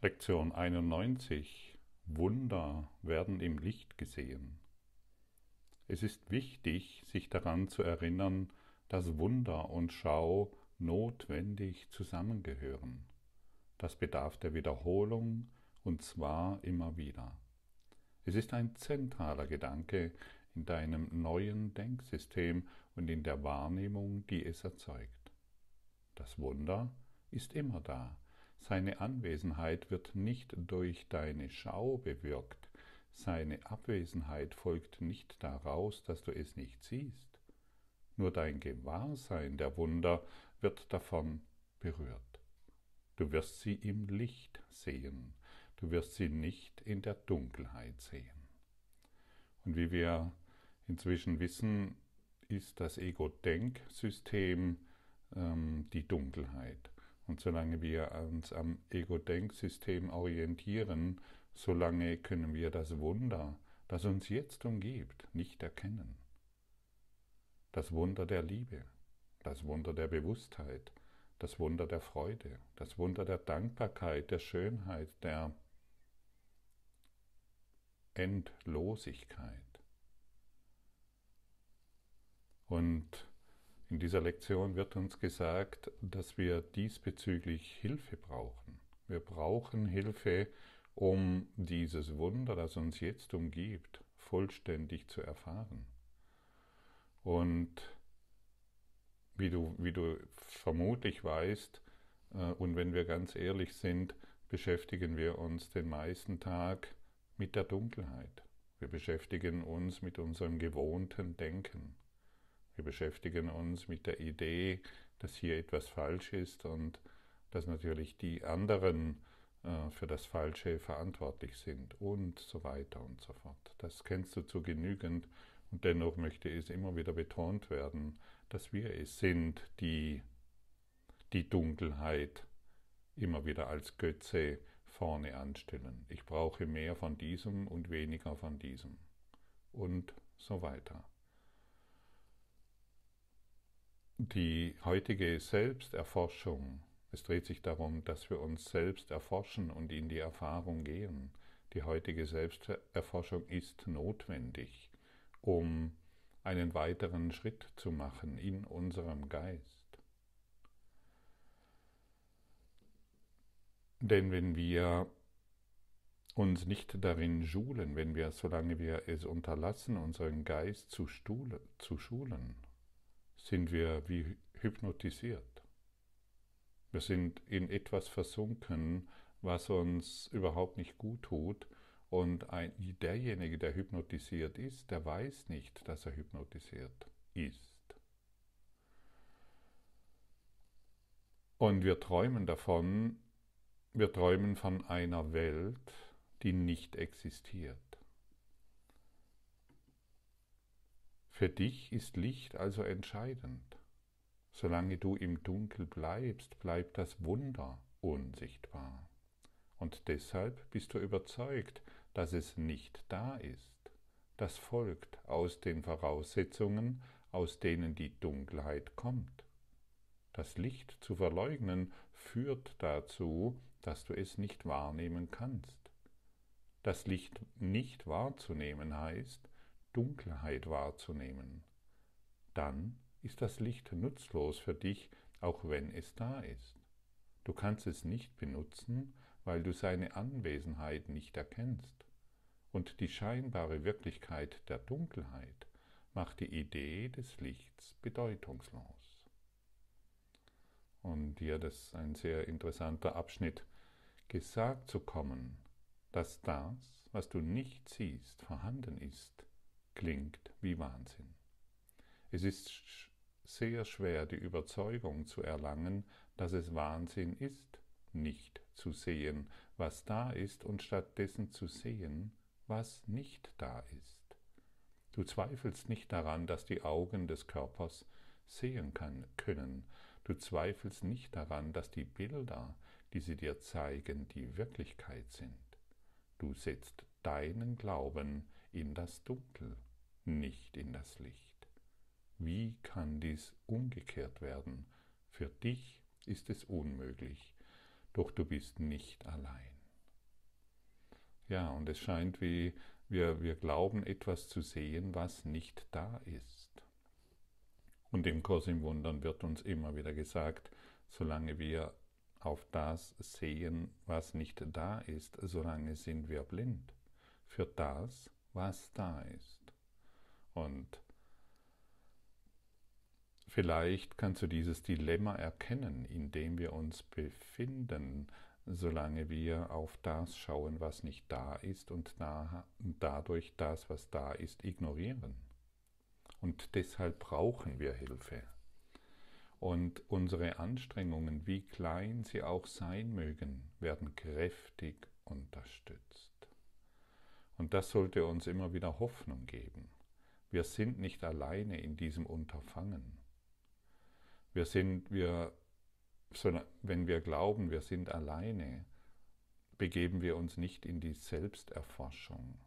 Lektion 91 Wunder werden im Licht gesehen. Es ist wichtig, sich daran zu erinnern, dass Wunder und Schau notwendig zusammengehören. Das bedarf der Wiederholung und zwar immer wieder. Es ist ein zentraler Gedanke in deinem neuen Denksystem und in der Wahrnehmung, die es erzeugt. Das Wunder ist immer da, seine Anwesenheit wird nicht durch deine Schau bewirkt. Seine Abwesenheit folgt nicht daraus, dass du es nicht siehst. Nur dein Gewahrsein der Wunder wird davon berührt. Du wirst sie im Licht sehen, du wirst sie nicht in der Dunkelheit sehen. Und wie wir inzwischen wissen, ist das Ego-Denksystem ähm, die Dunkelheit. Und solange wir uns am Ego-Denksystem orientieren, solange können wir das Wunder, das uns jetzt umgibt, nicht erkennen. Das Wunder der Liebe, das Wunder der Bewusstheit, das Wunder der Freude, das Wunder der Dankbarkeit, der Schönheit, der Endlosigkeit. Und in dieser Lektion wird uns gesagt, dass wir diesbezüglich Hilfe brauchen. Wir brauchen Hilfe, um dieses Wunder, das uns jetzt umgibt, vollständig zu erfahren. Und wie du, wie du vermutlich weißt, äh, und wenn wir ganz ehrlich sind, beschäftigen wir uns den meisten Tag mit der Dunkelheit. Wir beschäftigen uns mit unserem gewohnten Denken. Wir beschäftigen uns mit der Idee, dass hier etwas falsch ist und dass natürlich die anderen äh, für das Falsche verantwortlich sind und so weiter und so fort. Das kennst du zu genügend und dennoch möchte es immer wieder betont werden, dass wir es sind, die die Dunkelheit immer wieder als Götze vorne anstellen. Ich brauche mehr von diesem und weniger von diesem und so weiter. Die heutige Selbsterforschung, es dreht sich darum, dass wir uns selbst erforschen und in die Erfahrung gehen. Die heutige Selbsterforschung ist notwendig, um einen weiteren Schritt zu machen in unserem Geist. Denn wenn wir uns nicht darin schulen, wenn wir, solange wir es unterlassen, unseren Geist zu, zu schulen, sind wir wie hypnotisiert. Wir sind in etwas versunken, was uns überhaupt nicht gut tut. Und ein, derjenige, der hypnotisiert ist, der weiß nicht, dass er hypnotisiert ist. Und wir träumen davon, wir träumen von einer Welt, die nicht existiert. Für dich ist Licht also entscheidend. Solange du im Dunkel bleibst, bleibt das Wunder unsichtbar. Und deshalb bist du überzeugt, dass es nicht da ist. Das folgt aus den Voraussetzungen, aus denen die Dunkelheit kommt. Das Licht zu verleugnen führt dazu, dass du es nicht wahrnehmen kannst. Das Licht nicht wahrzunehmen heißt, Dunkelheit wahrzunehmen. Dann ist das Licht nutzlos für dich, auch wenn es da ist. Du kannst es nicht benutzen, weil du seine Anwesenheit nicht erkennst. Und die scheinbare Wirklichkeit der Dunkelheit macht die Idee des Lichts bedeutungslos. Und hier das ist ein sehr interessanter Abschnitt, gesagt zu kommen, dass das, was du nicht siehst, vorhanden ist, klingt wie Wahnsinn. Es ist sehr schwer, die Überzeugung zu erlangen, dass es Wahnsinn ist, nicht zu sehen, was da ist, und stattdessen zu sehen, was nicht da ist. Du zweifelst nicht daran, dass die Augen des Körpers sehen kann, können. Du zweifelst nicht daran, dass die Bilder, die sie dir zeigen, die Wirklichkeit sind. Du setzt deinen Glauben in das Dunkel nicht in das Licht. Wie kann dies umgekehrt werden? Für dich ist es unmöglich, doch du bist nicht allein. Ja, und es scheint wie wir, wir glauben etwas zu sehen, was nicht da ist. Und im Kurs im Wundern wird uns immer wieder gesagt, solange wir auf das sehen, was nicht da ist, solange sind wir blind für das, was da ist. Und vielleicht kannst du dieses Dilemma erkennen, in dem wir uns befinden, solange wir auf das schauen, was nicht da ist und dadurch das, was da ist, ignorieren. Und deshalb brauchen wir Hilfe. Und unsere Anstrengungen, wie klein sie auch sein mögen, werden kräftig unterstützt. Und das sollte uns immer wieder Hoffnung geben. Wir sind nicht alleine in diesem Unterfangen. Wir sind, wir wenn wir glauben, wir sind alleine, begeben wir uns nicht in die Selbsterforschung.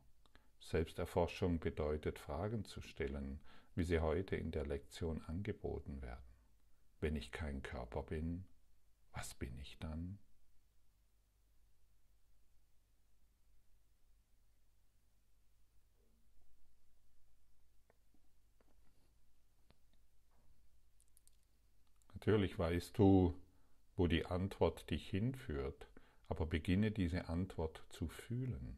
Selbsterforschung bedeutet Fragen zu stellen, wie sie heute in der Lektion angeboten werden. Wenn ich kein Körper bin, was bin ich dann? Natürlich weißt du, wo die Antwort dich hinführt, aber beginne diese Antwort zu fühlen.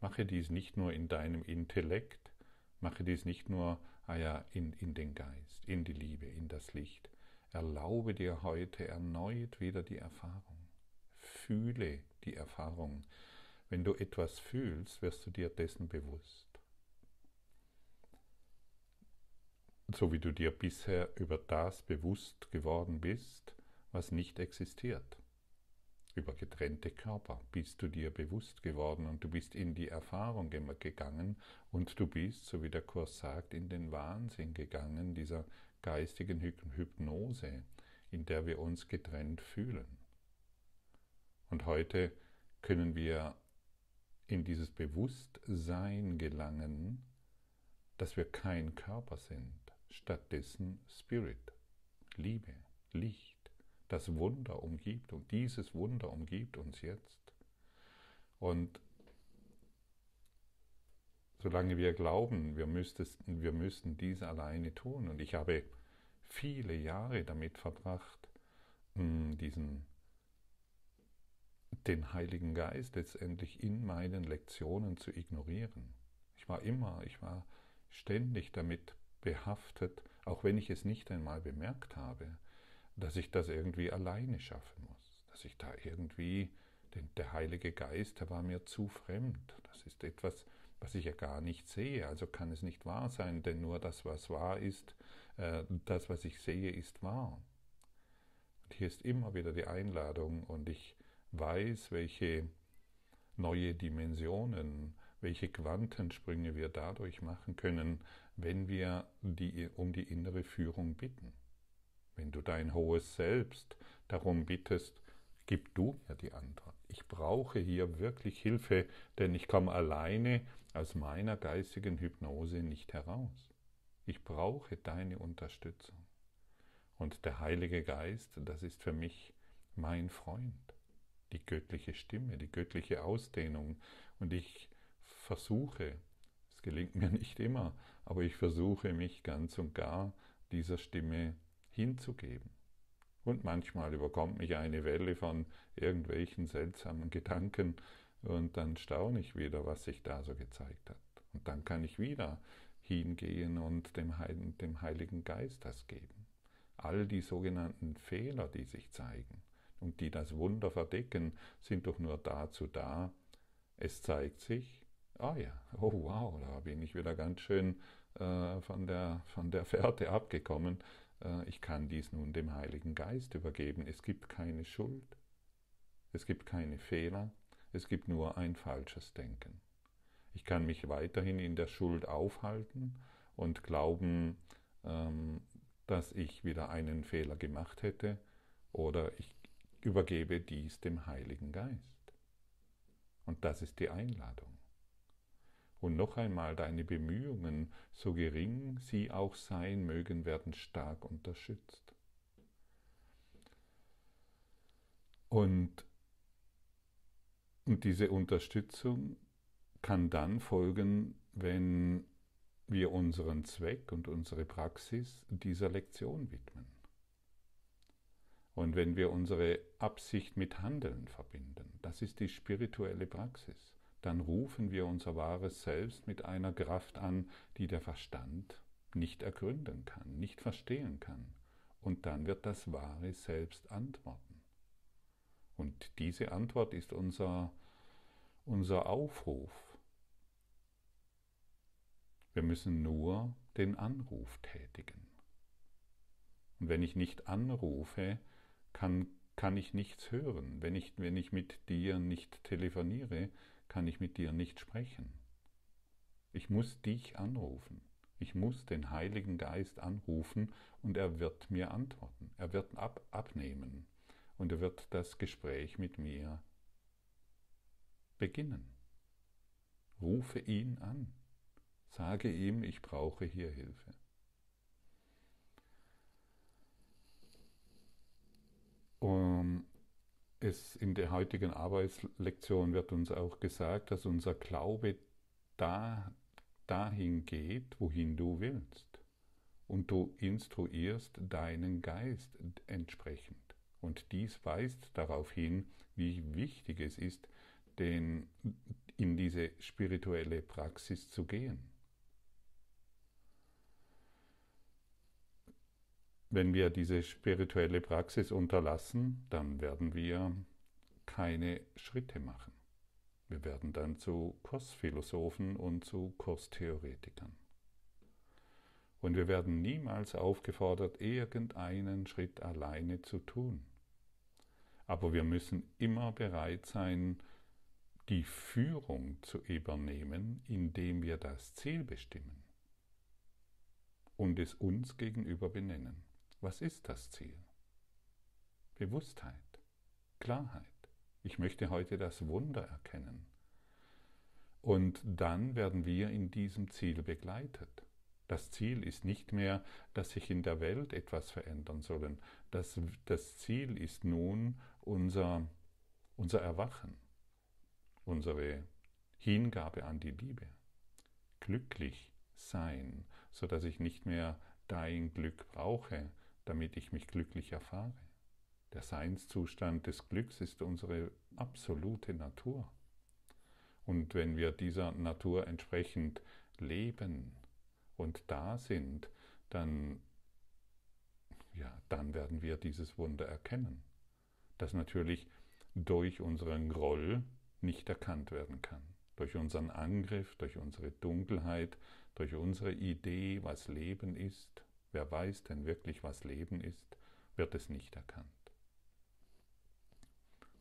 Mache dies nicht nur in deinem Intellekt, mache dies nicht nur ah ja, in, in den Geist, in die Liebe, in das Licht. Erlaube dir heute erneut wieder die Erfahrung. Fühle die Erfahrung. Wenn du etwas fühlst, wirst du dir dessen bewusst. So wie du dir bisher über das bewusst geworden bist, was nicht existiert. Über getrennte Körper bist du dir bewusst geworden und du bist in die Erfahrung gegangen und du bist, so wie der Kurs sagt, in den Wahnsinn gegangen, dieser geistigen Hypnose, in der wir uns getrennt fühlen. Und heute können wir in dieses Bewusstsein gelangen, dass wir kein Körper sind, stattdessen Spirit, Liebe, Licht das Wunder umgibt und dieses Wunder umgibt uns jetzt. Und solange wir glauben, wir, müssten, wir müssten dies alleine tun, und ich habe viele Jahre damit verbracht, hm, diesen den Heiligen Geist letztendlich in meinen Lektionen zu ignorieren. Ich war immer, ich war ständig damit behaftet, auch wenn ich es nicht einmal bemerkt habe, dass ich das irgendwie alleine schaffen muss, dass ich da irgendwie, denn der Heilige Geist, der war mir zu fremd. Das ist etwas, was ich ja gar nicht sehe, also kann es nicht wahr sein, denn nur das, was wahr ist, äh, das, was ich sehe, ist wahr. Und hier ist immer wieder die Einladung und ich weiß, welche neue Dimensionen, welche Quantensprünge wir dadurch machen können, wenn wir die, um die innere Führung bitten. Wenn du dein hohes Selbst darum bittest, gib du mir die Antwort. Ich brauche hier wirklich Hilfe, denn ich komme alleine aus meiner geistigen Hypnose nicht heraus. Ich brauche deine Unterstützung. Und der Heilige Geist, das ist für mich mein Freund, die göttliche Stimme, die göttliche Ausdehnung. Und ich versuche, es gelingt mir nicht immer, aber ich versuche mich ganz und gar dieser Stimme hinzugeben. Und manchmal überkommt mich eine Welle von irgendwelchen seltsamen Gedanken und dann staune ich wieder, was sich da so gezeigt hat. Und dann kann ich wieder hingehen und dem, Heiligen, dem Heiligen Geist das geben. All die sogenannten Fehler, die sich zeigen und die das Wunder verdecken, sind doch nur dazu da, es zeigt sich, ah ja, oh wow, da bin ich wieder ganz schön äh, von, der, von der Fährte abgekommen äh, ich kann dies nun dem Heiligen Geist übergeben. Es gibt keine Schuld, es gibt keine Fehler, es gibt nur ein falsches Denken. Ich kann mich weiterhin in der Schuld aufhalten und glauben, ähm, dass ich wieder einen Fehler gemacht hätte, oder ich übergebe dies dem Heiligen Geist. Und das ist die Einladung. Und noch einmal, deine Bemühungen, so gering sie auch sein mögen, werden stark unterstützt. Und, und diese Unterstützung kann dann folgen, wenn wir unseren Zweck und unsere Praxis dieser Lektion widmen. Und wenn wir unsere Absicht mit Handeln verbinden, das ist die spirituelle Praxis, dann rufen wir unser wahres Selbst mit einer Kraft an, die der Verstand nicht ergründen kann, nicht verstehen kann. Und dann wird das wahre Selbst antworten. Und diese Antwort ist unser, unser Aufruf. Wir müssen nur den Anruf tätigen. Und wenn ich nicht anrufe, kann, kann ich nichts hören. Wenn ich, wenn ich mit dir nicht telefoniere, kann ich mit dir nicht sprechen. Ich muss dich anrufen. Ich muss den Heiligen Geist anrufen und er wird mir antworten. Er wird ab, abnehmen und er wird das Gespräch mit mir beginnen. Rufe ihn an. Sage ihm, ich brauche hier Hilfe. Um, es in der heutigen Arbeitslektion wird uns auch gesagt, dass unser Glaube da, dahin geht, wohin du willst. Und du instruierst deinen Geist entsprechend. Und dies weist darauf hin, wie wichtig es ist, den, in diese spirituelle Praxis zu gehen. Wenn wir diese spirituelle Praxis unterlassen, dann werden wir keine Schritte machen. Wir werden dann zu Kursphilosophen und zu Kurstheoretikern. Und wir werden niemals aufgefordert, irgendeinen Schritt alleine zu tun. Aber wir müssen immer bereit sein, die Führung zu übernehmen, indem wir das Ziel bestimmen und es uns gegenüber benennen. Was ist das Ziel? Bewusstheit, Klarheit. Ich möchte heute das Wunder erkennen. Und dann werden wir in diesem Ziel begleitet. Das Ziel ist nicht mehr, dass sich in der Welt etwas verändern soll. Das, das Ziel ist nun unser, unser Erwachen, unsere Hingabe an die Liebe. Glücklich sein, sodass ich nicht mehr dein Glück brauche, damit ich mich glücklich erfahre. Der Seinszustand des Glücks ist unsere absolute Natur. Und wenn wir dieser Natur entsprechend leben und da sind, dann, ja, dann werden wir dieses Wunder erkennen, das natürlich durch unseren Groll nicht erkannt werden kann. Durch unseren Angriff, durch unsere Dunkelheit, durch unsere Idee, was Leben ist, Wer weiß denn wirklich, was Leben ist, wird es nicht erkannt.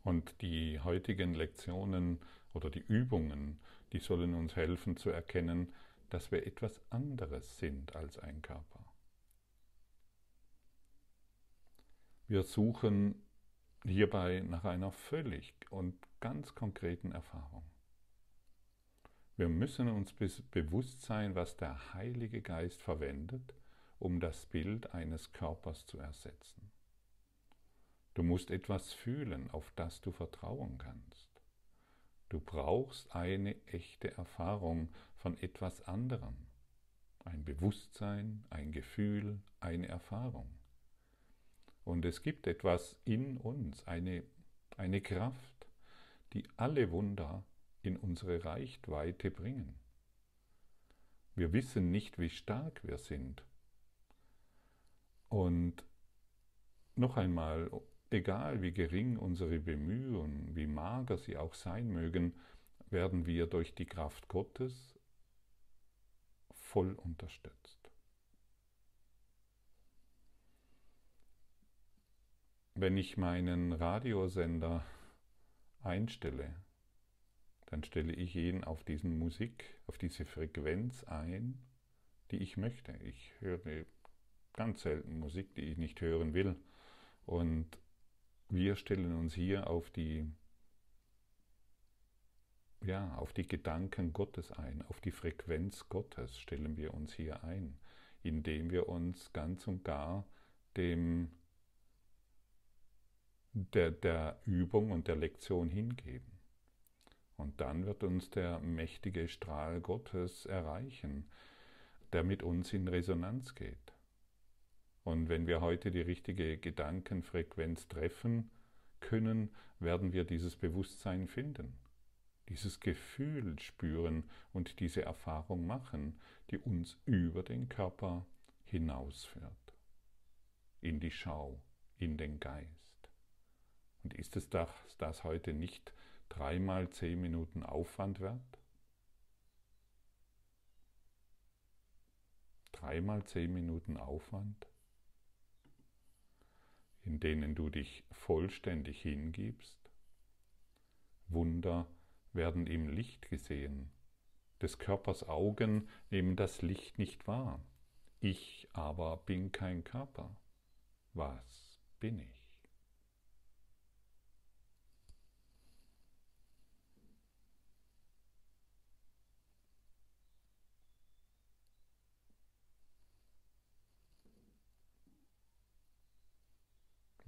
Und die heutigen Lektionen oder die Übungen, die sollen uns helfen zu erkennen, dass wir etwas anderes sind als ein Körper. Wir suchen hierbei nach einer völlig und ganz konkreten Erfahrung. Wir müssen uns bewusst sein, was der Heilige Geist verwendet, um das Bild eines Körpers zu ersetzen. Du musst etwas fühlen, auf das du vertrauen kannst. Du brauchst eine echte Erfahrung von etwas anderem. Ein Bewusstsein, ein Gefühl, eine Erfahrung. Und es gibt etwas in uns, eine, eine Kraft, die alle Wunder in unsere Reichweite bringen. Wir wissen nicht, wie stark wir sind und noch einmal, egal wie gering unsere Bemühungen, wie mager sie auch sein mögen, werden wir durch die Kraft Gottes voll unterstützt. Wenn ich meinen Radiosender einstelle, dann stelle ich ihn auf diesen Musik, auf diese Frequenz ein, die ich möchte. Ich höre ganz selten Musik, die ich nicht hören will. Und wir stellen uns hier auf die, ja, auf die Gedanken Gottes ein, auf die Frequenz Gottes stellen wir uns hier ein, indem wir uns ganz und gar dem der, der Übung und der Lektion hingeben. Und dann wird uns der mächtige Strahl Gottes erreichen, der mit uns in Resonanz geht. Und wenn wir heute die richtige Gedankenfrequenz treffen können, werden wir dieses Bewusstsein finden, dieses Gefühl spüren und diese Erfahrung machen, die uns über den Körper hinausführt, in die Schau, in den Geist. Und ist es das, das heute nicht dreimal zehn Minuten Aufwand wert? Dreimal zehn Minuten Aufwand? In denen du dich vollständig hingibst? Wunder werden im Licht gesehen. Des Körpers Augen nehmen das Licht nicht wahr. Ich aber bin kein Körper. Was bin ich?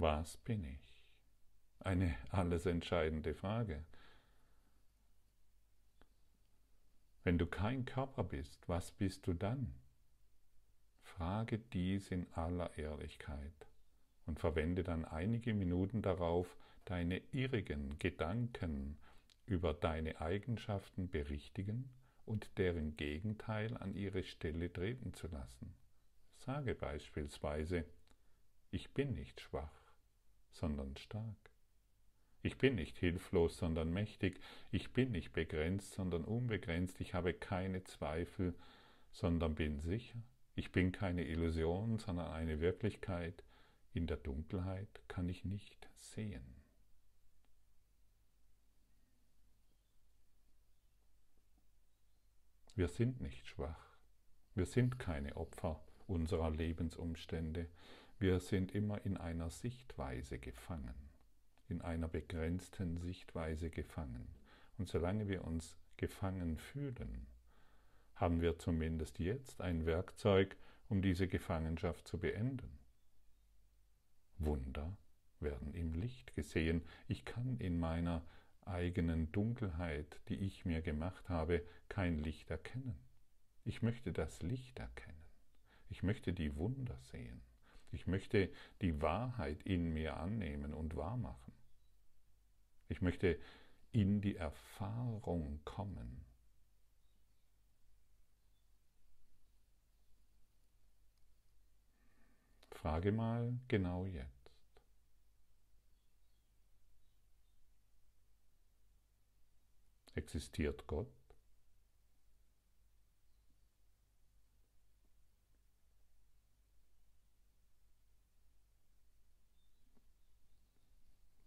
Was bin ich? Eine alles entscheidende Frage. Wenn du kein Körper bist, was bist du dann? Frage dies in aller Ehrlichkeit und verwende dann einige Minuten darauf, deine irrigen Gedanken über deine Eigenschaften berichtigen und deren Gegenteil an ihre Stelle treten zu lassen. Sage beispielsweise, ich bin nicht schwach sondern stark. Ich bin nicht hilflos, sondern mächtig. Ich bin nicht begrenzt, sondern unbegrenzt. Ich habe keine Zweifel, sondern bin sicher. Ich bin keine Illusion, sondern eine Wirklichkeit. In der Dunkelheit kann ich nicht sehen. Wir sind nicht schwach. Wir sind keine Opfer unserer Lebensumstände. Wir sind immer in einer Sichtweise gefangen, in einer begrenzten Sichtweise gefangen. Und solange wir uns gefangen fühlen, haben wir zumindest jetzt ein Werkzeug, um diese Gefangenschaft zu beenden. Wunder werden im Licht gesehen. Ich kann in meiner eigenen Dunkelheit, die ich mir gemacht habe, kein Licht erkennen. Ich möchte das Licht erkennen. Ich möchte die Wunder sehen. Ich möchte die Wahrheit in mir annehmen und wahrmachen. Ich möchte in die Erfahrung kommen. Frage mal genau jetzt. Existiert Gott?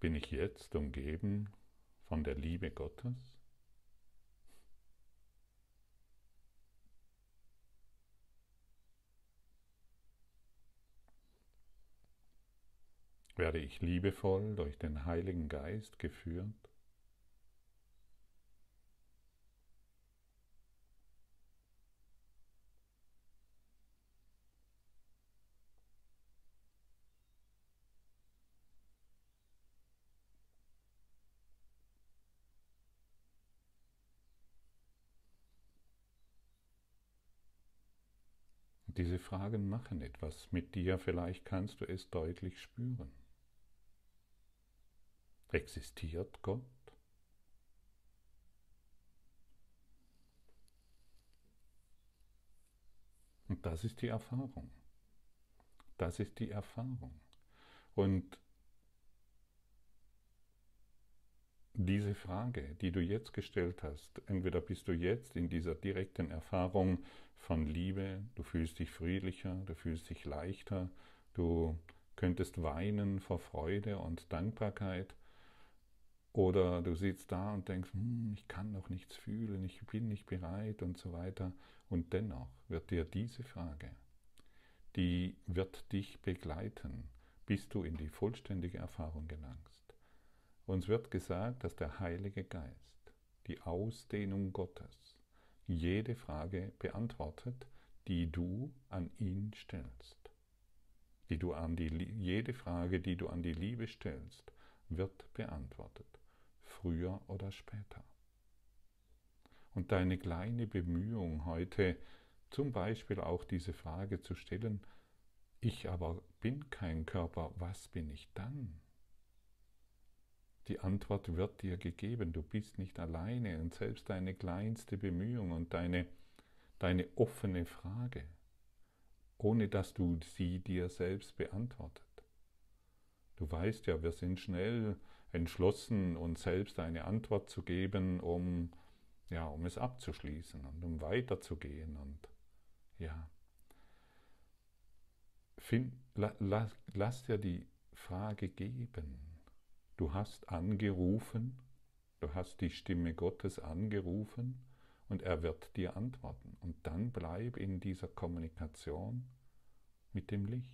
Bin ich jetzt umgeben von der Liebe Gottes? Werde ich liebevoll durch den Heiligen Geist geführt? Diese Fragen machen etwas mit dir, vielleicht kannst du es deutlich spüren. Existiert Gott? Und das ist die Erfahrung. Das ist die Erfahrung. Und diese Frage, die du jetzt gestellt hast, entweder bist du jetzt in dieser direkten Erfahrung von Liebe, du fühlst dich friedlicher, du fühlst dich leichter, du könntest weinen vor Freude und Dankbarkeit, oder du sitzt da und denkst, hm, ich kann noch nichts fühlen, ich bin nicht bereit und so weiter. Und dennoch wird dir diese Frage, die wird dich begleiten, bis du in die vollständige Erfahrung gelangst. Uns wird gesagt, dass der Heilige Geist, die Ausdehnung Gottes, jede Frage beantwortet, die du an ihn stellst. Die du an die, jede Frage, die du an die Liebe stellst, wird beantwortet, früher oder später. Und deine kleine Bemühung heute, zum Beispiel auch diese Frage zu stellen, ich aber bin kein Körper, was bin ich dann? Die Antwort wird dir gegeben, du bist nicht alleine und selbst deine kleinste Bemühung und deine, deine offene Frage, ohne dass du sie dir selbst beantwortet. Du weißt ja, wir sind schnell entschlossen, uns selbst eine Antwort zu geben, um, ja, um es abzuschließen und um weiterzugehen. Und ja, Find, la, la, lass dir die Frage geben. Du hast angerufen, du hast die Stimme Gottes angerufen und er wird dir antworten. Und dann bleib in dieser Kommunikation mit dem Licht.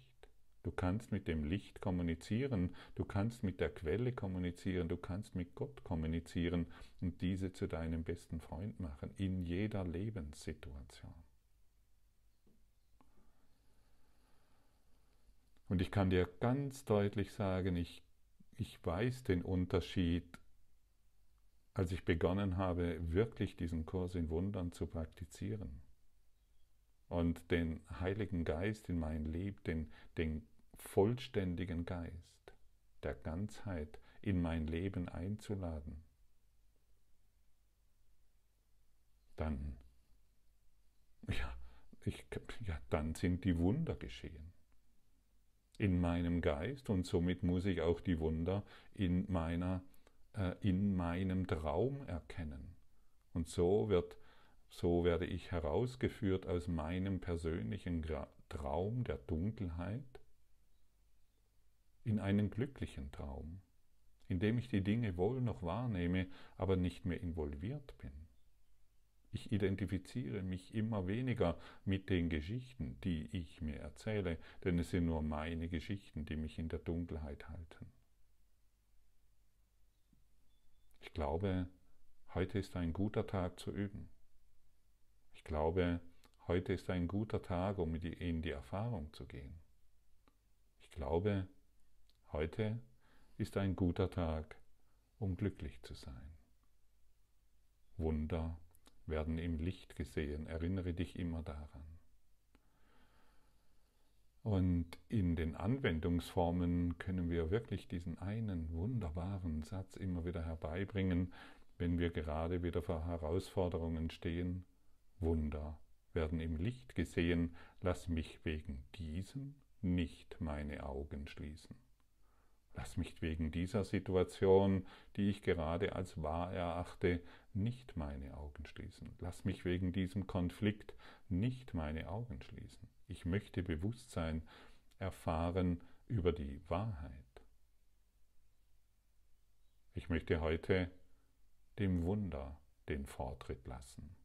Du kannst mit dem Licht kommunizieren, du kannst mit der Quelle kommunizieren, du kannst mit Gott kommunizieren und diese zu deinem besten Freund machen, in jeder Lebenssituation. Und ich kann dir ganz deutlich sagen, ich, ich weiß den Unterschied, als ich begonnen habe, wirklich diesen Kurs in Wundern zu praktizieren und den Heiligen Geist in mein Leben, den, den vollständigen Geist der Ganzheit in mein Leben einzuladen, dann, ja, ich, ja, dann sind die Wunder geschehen in meinem Geist und somit muss ich auch die Wunder in meiner äh, in meinem Traum erkennen. Und so wird so werde ich herausgeführt aus meinem persönlichen Traum der Dunkelheit in einen glücklichen Traum, in dem ich die Dinge wohl noch wahrnehme, aber nicht mehr involviert bin. Ich identifiziere mich immer weniger mit den Geschichten, die ich mir erzähle, denn es sind nur meine Geschichten, die mich in der Dunkelheit halten. Ich glaube, heute ist ein guter Tag zu üben. Ich glaube, heute ist ein guter Tag, um in die Erfahrung zu gehen. Ich glaube, heute ist ein guter Tag, um glücklich zu sein. Wunder werden im Licht gesehen. Erinnere dich immer daran. Und in den Anwendungsformen können wir wirklich diesen einen wunderbaren Satz immer wieder herbeibringen, wenn wir gerade wieder vor Herausforderungen stehen. Wunder werden im Licht gesehen, lass mich wegen diesem nicht meine Augen schließen. Lass mich wegen dieser Situation, die ich gerade als wahr erachte, nicht meine Augen schließen. Lass mich wegen diesem Konflikt nicht meine Augen schließen. Ich möchte Bewusstsein erfahren über die Wahrheit. Ich möchte heute dem Wunder den Vortritt lassen.